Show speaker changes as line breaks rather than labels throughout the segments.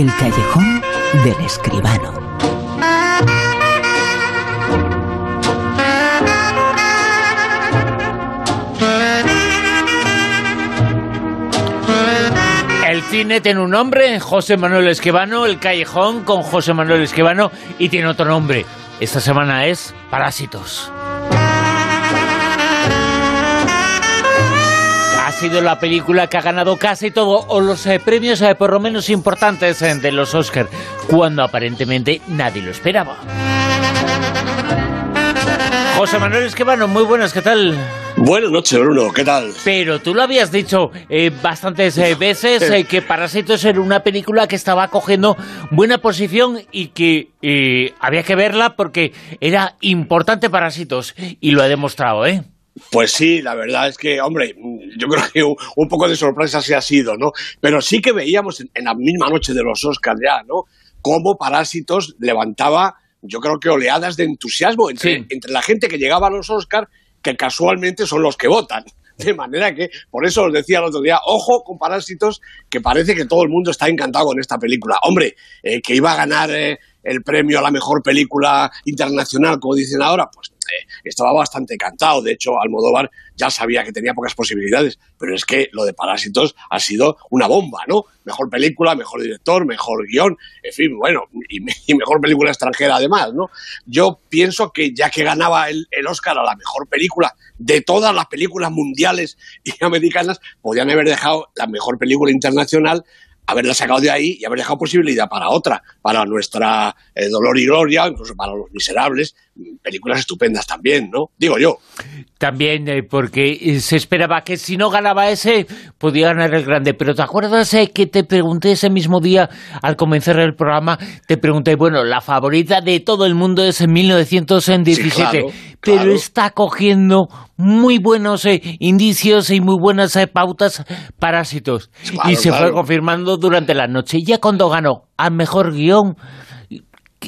El callejón del escribano.
El cine tiene un nombre, José Manuel Esquivano, el callejón con José Manuel Esquivano y tiene otro nombre. Esta semana es Parásitos. Sido la película que ha ganado casi todo o los eh, premios eh, por lo menos importantes eh, de los Oscar, cuando aparentemente nadie lo esperaba. José Manuel Esquivano, muy buenas, ¿qué tal?
Buenas noches, Bruno, ¿qué tal?
Pero tú lo habías dicho eh, bastantes eh, veces eh, que Parásitos era una película que estaba cogiendo buena posición y que había que verla porque era importante Parásitos y lo ha demostrado, ¿eh?
Pues sí, la verdad es que, hombre, yo creo que un, poco de sorpresa sí ha sido, ¿no? Pero sí que veíamos en, en la misma noche de los Oscars ya, ¿no? Cómo Parásitos levantaba, yo creo que oleadas de entusiasmo entre,
Sí.
entre la gente que llegaba a los Oscars, que casualmente son los que votan. De manera que, por eso os decía el otro día, ojo con Parásitos, que parece que todo el mundo está encantado con esta película. Hombre, eh, que iba a ganar eh, el premio a la mejor película internacional, como dicen ahora, pues estaba bastante cantado. De hecho, Almodóvar ya sabía que tenía pocas posibilidades, pero es que lo de Parásitos ha sido una bomba, ¿no? Mejor película, mejor director, mejor guion, en fin, bueno, y, mejor película extranjera además, ¿no? Yo pienso que ya que ganaba el, el Oscar a la mejor película de todas las películas mundiales y americanas, podían haber dejado la mejor película internacional haberla sacado de ahí y haber dejado posibilidad para otra, para nuestra eh, Dolor y Gloria, incluso para Los Miserables, películas estupendas también, ¿no? Digo yo.
También eh, porque eh, se esperaba que si no ganaba ese, podía ganar el grande. Pero ¿te acuerdas eh, que te pregunté ese mismo día, al comenzar el programa, te pregunté, bueno, la favorita de todo el mundo es en 1917,
Sí, claro,
pero
claro.
está cogiendo muy buenos eh, indicios y muy buenas pautas parásitos.
Claro,
y se fue confirmando durante la noche. Y ya cuando ganó al mejor guion,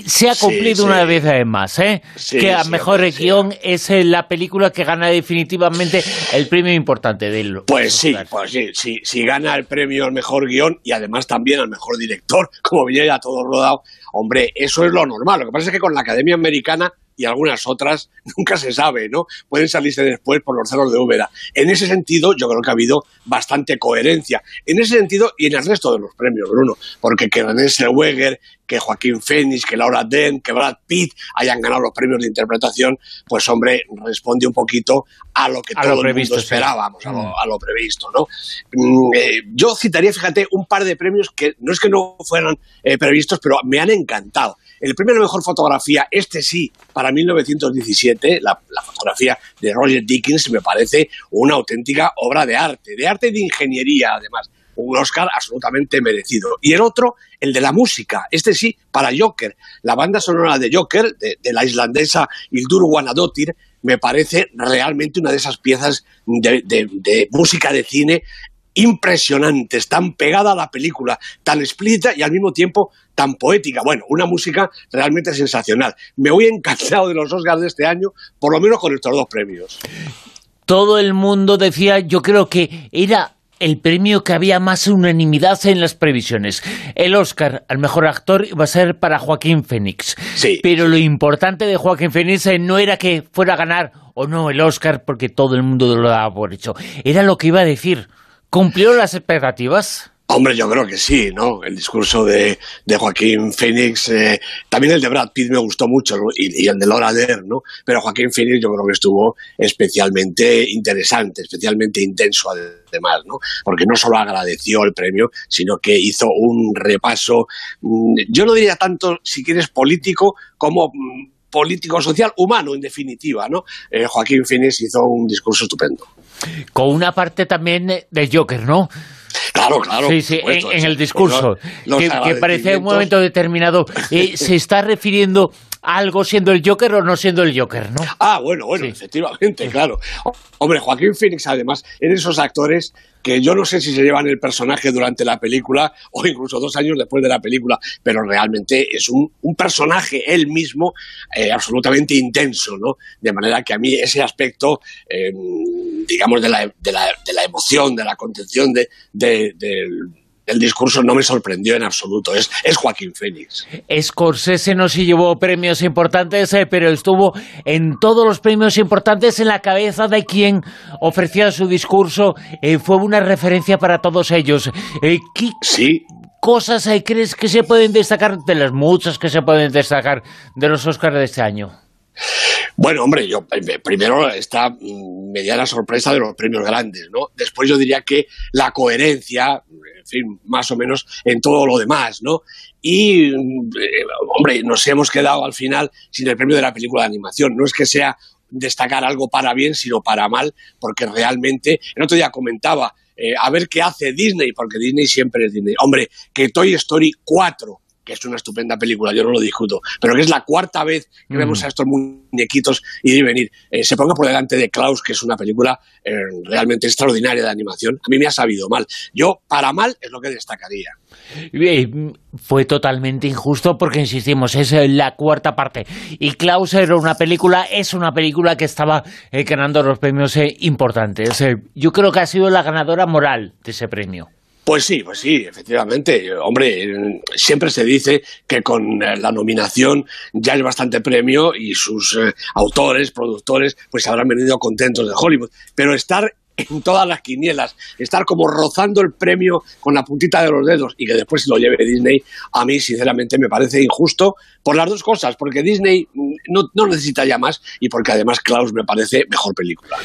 se ha cumplido
sí.
una vez más, ¿eh?
Sí,
que a mejor guion es eh, la película que gana definitivamente el premio importante de él.
Pues sí, pues sí, sí, si gana el premio al mejor guion y además también al mejor director, como venía ya todo rodado, hombre, eso es lo normal. Lo que pasa es que con la Academia Americana y algunas otras nunca se sabe, ¿no? Pueden salirse después por los ceros de Úbeda. En ese sentido, yo creo que ha habido bastante coherencia. En ese sentido y en el resto de los premios, Bruno, porque que René Zellweger, que Joaquín Phoenix, que Laura Dern, que Brad Pitt hayan ganado los premios de interpretación, pues hombre, responde un poquito a lo que
A
todo
lo
el
previsto, sí.
esperábamos, a, lo,
Mm.
a lo previsto, ¿no? Mm, eh, yo citaría, fíjate, un par de premios que no es que no fueran eh, previstos, pero me han encantado. El premio mejor fotografía, este sí, para 1917, la, fotografía de Roger Dickens me parece una auténtica obra de arte, de arte y de ingeniería, además. Un Oscar absolutamente merecido. Y el otro, el de la música. Este sí, para Joker. La banda sonora de Joker, de, la islandesa Hildur Guðnadóttir, me parece realmente una de esas piezas de música de cine impresionantes, tan pegada a la película, tan explícita y al mismo tiempo tan poética. Bueno, una música realmente sensacional. Me voy encantado de los Oscars de este año, por lo menos con estos dos premios.
Todo el mundo decía, yo creo que era el premio que había más unanimidad en las previsiones. El Oscar al mejor actor iba a ser para Joaquín Phoenix.
Sí.
Pero lo importante de Joaquín Phoenix eh, no era que fuera a ganar o no el Oscar, porque todo el mundo lo daba por hecho. Era lo que iba a decir. ¿Cumplió las expectativas?
Hombre, yo creo que sí, ¿no? El discurso de, de Joaquín Phoenix, eh, también el de Brad Pitt me gustó mucho ¿no? y, el de Laura Dern, ¿no? Pero Joaquín Phoenix yo creo que estuvo especialmente interesante, especialmente intenso además, ¿no? Porque no solo agradeció el premio, sino que hizo un repaso, mm, yo no diría tanto, si quieres, político, como mm, político-social, humano, en definitiva, ¿no? Eh, Joaquín Phoenix hizo un discurso estupendo.
Con una parte también eh, de Joker, ¿no?
Claro, claro.
Sí, sí,
supuesto,
en, el discurso,
Los
que, que parecía en un momento determinado. eh, ¿Se está refiriendo algo siendo el Joker o no siendo el Joker, no?
Ah, bueno, bueno,
Sí.
efectivamente, claro. Hombre, Joaquín Phoenix, además, en esos actores que yo no sé si se llevan el personaje durante la película o incluso dos años después de la película, pero realmente es un, un personaje él mismo eh, absolutamente intenso, ¿no? De manera que a mí ese aspecto, eh, digamos, de la, de, la, de la emoción, de la contención de, de- del- el discurso no me sorprendió en absoluto. Es, es Joaquín Fénix.
Scorsese no se llevó premios importantes, eh, pero estuvo en todos los premios importantes en la cabeza de quien ofrecía su discurso. Eh, fue una referencia para todos ellos.
Eh, sí.
cosas crees que se pueden destacar de las muchas que se pueden destacar de los Oscars de este año?
Bueno, hombre, yo primero esta mediana sorpresa de los premios grandes, ¿no? Después yo diría que la coherencia, en fin, más o menos en todo lo demás, ¿no? Y, eh, hombre, nos hemos quedado al final sin el premio de la película de animación. No es que sea destacar algo para bien, sino para mal, porque realmente, el otro día comentaba, eh, a ver qué hace Disney, porque Disney siempre es Disney. Hombre, que Toy Story 4 que es una estupenda película, yo no lo discuto, pero que es la cuarta vez que vemos mm. a estos muñequitos y de venir. Eh, se ponga por delante de Klaus, que es una película eh, realmente extraordinaria de animación. A mí me ha sabido mal. Yo, para mal, es lo que destacaría.
Fue totalmente injusto porque, insistimos, es eh, la cuarta parte. Y Klaus era una película, es una película que estaba ganando los premios importantes. yo creo que ha sido la ganadora moral de ese premio.
Pues sí, pues sí, efectivamente. Hombre, siempre se dice que con eh, la nominación ya es bastante premio y sus eh, autores, productores, pues habrán venido contentos de Hollywood. Pero estar en todas las quinielas, estar como rozando el premio con la puntita de los dedos y que después se lo lleve Disney, a mí sinceramente me parece injusto por las dos cosas, porque Disney no, no necesita ya más y porque además Klaus me parece mejor película.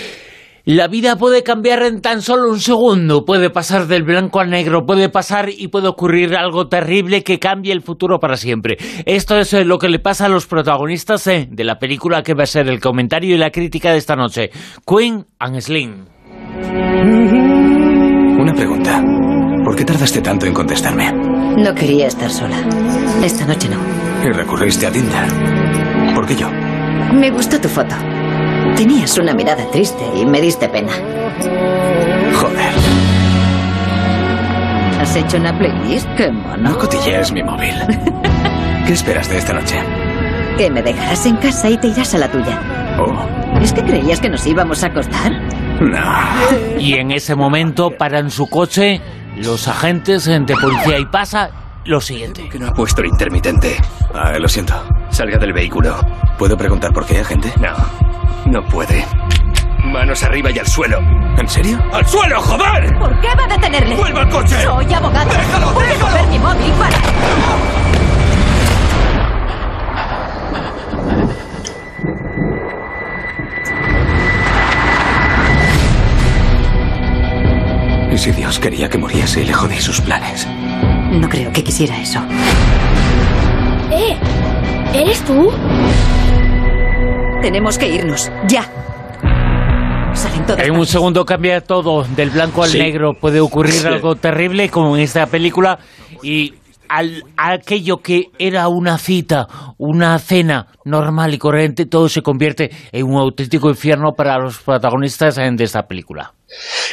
La vida puede cambiar en tan solo un segundo, puede pasar del blanco al negro, puede pasar y puede ocurrir algo terrible que cambie el futuro para siempre. Esto es eh, lo que le pasa a los protagonistas eh, de la película que va a ser el comentario y la crítica de esta noche, Queen and Slim.
Una pregunta. ¿Por qué tardaste tanto en contestarme?
No quería estar sola. Esta noche no.
¿Y recurriste a Tinder? ¿Por qué yo?
Me gustó tu foto. Tenías una mirada triste y me diste pena.
Joder.
¿Has hecho una playlist? ¡Qué mono!
No cotillees mi móvil. ¿Qué esperas de esta noche?
Que me dejarás en casa y te irás a la tuya.
Oh.
¿Es que creías que nos íbamos a acostar?
No.
Y en ese momento paran su coche los agentes de policía y pasa lo siguiente.
Que no ha puesto el intermitente. Ah, lo siento. Salga del vehículo. ¿Puedo preguntar por qué, agente? No. No puede. Manos arriba y al suelo. ¿En serio? ¡Al suelo, joder!
¿Por qué va a detenerle?
¡Vuelva al coche!
Soy abogado.
¡Déjalo,
Puede
déjalo!
mi móvil para...
¿Y si Dios quería que muriese y le jodí sus planes?
No creo que quisiera eso.
¿Eh? ¿Eres tú?
Tenemos que irnos, ya.
En un segundo cambia todo, del blanco al negro. Puede ocurrir algo terrible como en esta película y al, aquello que era una cita, una cena normal y corriente, todo se convierte en un auténtico infierno para los protagonistas de esta película.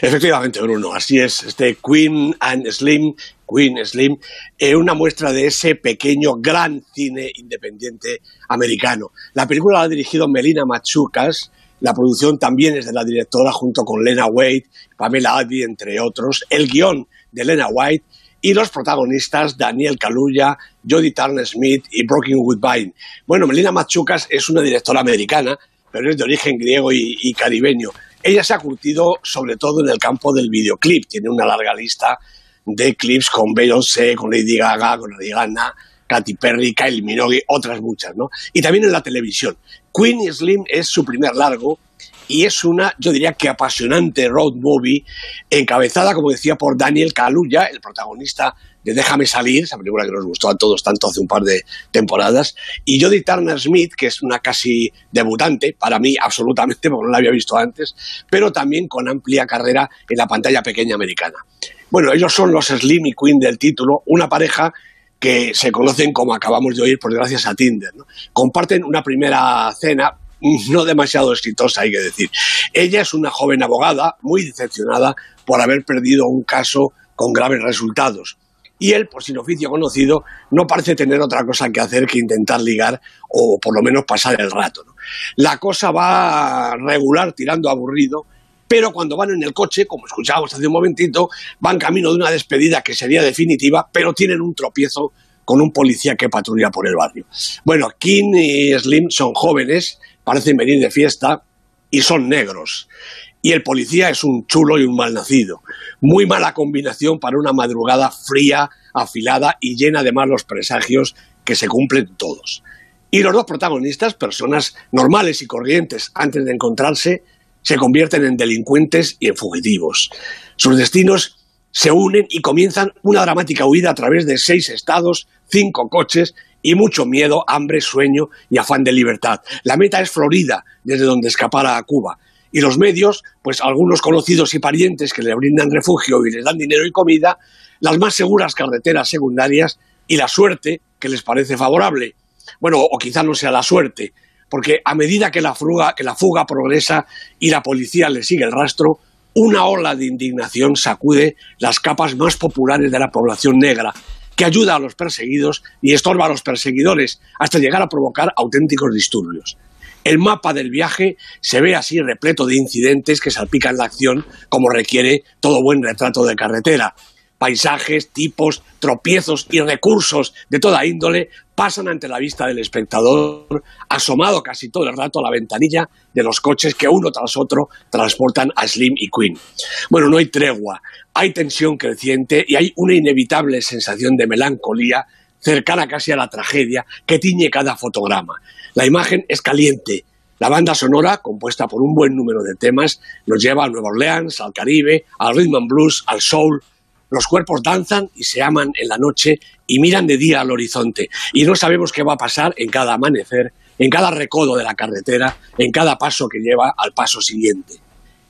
Efectivamente, Bruno, así es. Este Queen and Slim, Queen Slim, es una muestra de ese pequeño gran cine independiente americano. La película la ha dirigido Melina Machucas, la producción también es de la directora junto con Lena Waite, Pamela Addy, entre otros. El guion de Lena White y los protagonistas Daniel Kaluuya, Jodie Turner Smith y Broken Woodbine. Bueno, Melina Machucas es una directora americana, pero es de origen griego y caribeño. Ella se ha curtido sobre todo en el campo del videoclip. Tiene una larga lista de clips con Beyoncé, con Lady Gaga, con Rihanna, Katy Perry, Kylie Minogue, otras muchas, ¿no? Y también en la televisión. Queen Slim es su primer largo y es una, yo diría que apasionante road movie, encabezada, como decía, por Daniel Kaluuya, el protagonista de Déjame salir, esa película que nos gustó a todos tanto hace un par de temporadas, y Jodie Turner Smith, que es una casi debutante, para mí absolutamente, porque no la había visto antes, pero también con amplia carrera en la pantalla pequeña americana. Bueno, ellos son los Slim y Queen del título, una pareja que se conocen como acabamos de oír, por gracias a Tinder. Comparten una primera cena no demasiado exitosa, hay que decir. Ella es una joven abogada muy decepcionada por haber perdido un caso con graves resultados y él, por sin oficio conocido, no parece tener otra cosa que hacer que intentar ligar o por lo menos pasar el rato. La cosa va regular tirando aburrido, pero cuando van en el coche, como escuchábamos hace un momentito, van camino de una despedida que sería definitiva, pero tienen un tropiezo con un policía que patrulla por el barrio. Bueno, King y Slim son jóvenes, parecen venir de fiesta y son negros. Y el policía es un chulo y un malnacido. Muy mala combinación para una madrugada fría, afilada y llena de malos presagios que se cumplen todos. Y los dos protagonistas, personas normales y corrientes antes de encontrarse, se convierten en delincuentes y en fugitivos. Sus destinos se unen y comienzan una dramática huida a través de seis estados, cinco coches y mucho miedo, hambre, sueño y afán de libertad. La meta es Florida, desde donde escapara a Cuba. Y los medios, pues algunos conocidos y parientes que le brindan refugio y les dan dinero y comida, las más seguras carreteras secundarias y la suerte que les parece favorable. Bueno, o quizá no sea la suerte, porque a medida que la, fuga, que la fuga progresa y la policía le sigue el rastro, una ola de indignación sacude las capas más populares de la población negra, que ayuda a los perseguidos y estorba a los perseguidores hasta llegar a provocar auténticos disturbios. El mapa del viaje se ve así repleto de incidentes que salpican la acción como requiere todo buen retrato de carretera, paisajes, tipos, tropiezos y recursos de toda índole pasan ante la vista del espectador, asomado casi todo el rato a la ventanilla de los coches que uno tras otro transportan a Slim y Queen. Bueno, no hay tregua, hay tensión creciente y hay una inevitable sensación de melancolía cercana casi a la tragedia que tiñe cada fotograma. La imagen es caliente, la banda sonora, compuesta por un buen número de temas, nos lleva a Nueva Orleans, al Caribe, al rhythm and blues, al soul, los cuerpos danzan y se aman en la noche y miran de día al horizonte. Y no sabemos qué va a pasar en cada amanecer, en cada recodo de la carretera, en cada paso que lleva al paso siguiente.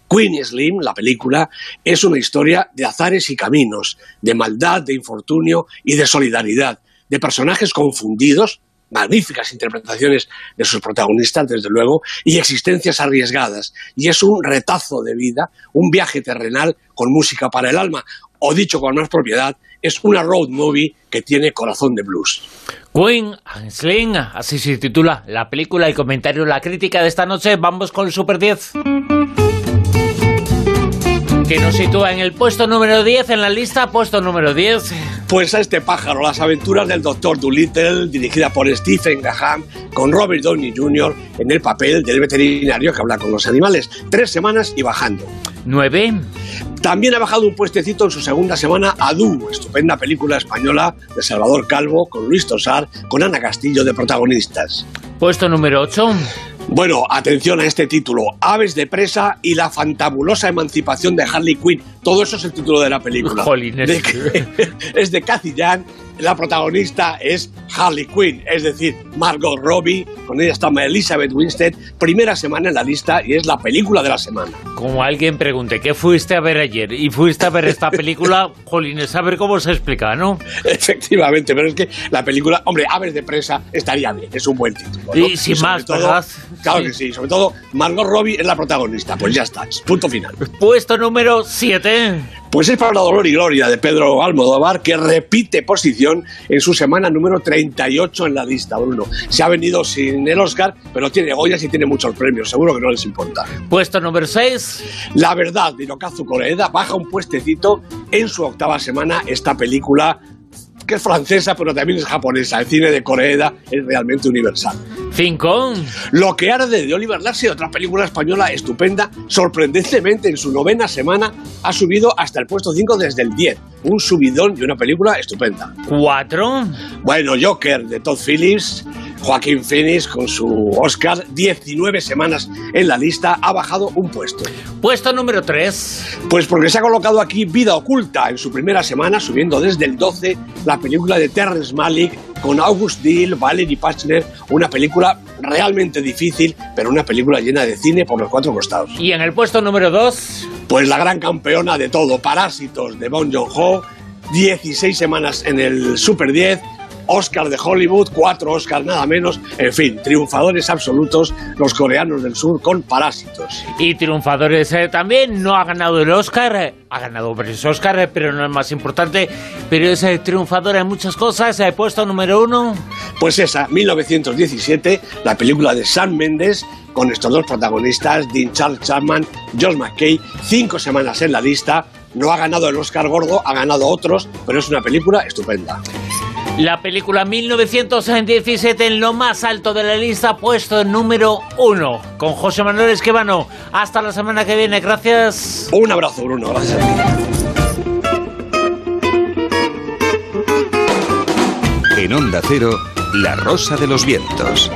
Queen Slim, la película, es una historia de azares y caminos, de maldad, de infortunio y de solidaridad, de personajes confundidos, magníficas interpretaciones de sus protagonistas, desde luego, y existencias arriesgadas. Y es un retazo de vida, un viaje terrenal con música para el alma, o dicho con más propiedad, es una road movie que tiene corazón de blues.
Queen Sling, así se titula la película, el comentario, la crítica de esta noche. Vamos con el Super 10 que nos sitúa en el puesto número 10 en la lista, puesto número 10.
Pues a este pájaro, las aventuras del Doctor Dolittle, dirigida por Stephen Graham, con Robert Downey Jr. en el papel del veterinario que habla con los animales. Tres semanas y bajando.
9.
También ha bajado un puestecito en su segunda semana Adu, estupenda película española de Salvador Calvo, con Luis Tosar, con Ana Castillo de protagonistas.
Puesto número 8.
Bueno, atención a este título, Aves de presa y la fantabulosa emancipación de Harley Quinn. Todo eso es el título de la película. es de Cathy Jan la protagonista es Harley Quinn, es decir, Margot Robbie, con ella está Elizabeth Winstead, primera semana en la lista y es la película de la semana.
Como alguien pregunte, ¿qué fuiste a ver ayer? Y fuiste a ver esta película, jolines, a ver cómo se explica, ¿no?
Efectivamente, pero es que la película, hombre, Aves de Presa estaría bien, es un buen título.
Y sin más, ¿verdad?
Claro que sí, sobre todo Margot Robbie es la protagonista, pues ya está, punto final.
Puesto número 7.
Pues es para la dolor y gloria de Pedro Almodóvar, que repite posición en su semana número 38 en la lista, Bruno. Se ha venido sin el Oscar, pero tiene Goyas y tiene muchos premios, seguro que no les importa.
Puesto número 6.
La verdad, de Hirokazu Koreeda baja un puestecito en su octava semana esta película que es francesa, pero también es japonesa. El cine de Corea es realmente universal.
Cinco.
Lo que arde de Oliver Lasse, otra película española estupenda, sorprendentemente en su novena semana ha subido hasta el puesto 5 desde el 10. Un subidón y una película estupenda.
Cuatro.
Bueno, Joker de Todd Phillips Joaquín Phoenix, con su Oscar, 19 semanas en la lista, ha bajado un puesto.
Puesto número 3.
Pues porque se ha colocado aquí Vida Oculta en su primera semana, subiendo desde el 12 la película de Terrence Malick con August Deal, Valerie Pachner, una película realmente difícil, pero una película llena de cine por los cuatro costados.
¿Y en el puesto número 2?
Pues la gran campeona de todo, Parásitos de Bon Joon-ho, 16 semanas en el Super 10, Oscar de Hollywood, cuatro Oscars nada menos, en fin, triunfadores absolutos los coreanos del sur con Parásitos.
Y triunfadores eh, también, no ha ganado el Oscar, eh, ha ganado varios Oscar, eh, pero no es más importante, pero es triunfador en muchas cosas, puesto número uno.
Pues esa, 1917, la película de Sam Mendes, con estos dos protagonistas, Dean Charles Chapman, Josh McKay, cinco semanas en la lista, no ha ganado el Oscar gordo, ha ganado otros, pero es una película estupenda.
La película 1917 en lo más alto de la lista, puesto en número uno, con José Manuel Esquivano. Hasta la semana que viene, gracias.
Un abrazo, Bruno, gracias a ti.
En Onda Cero, La Rosa de los Vientos.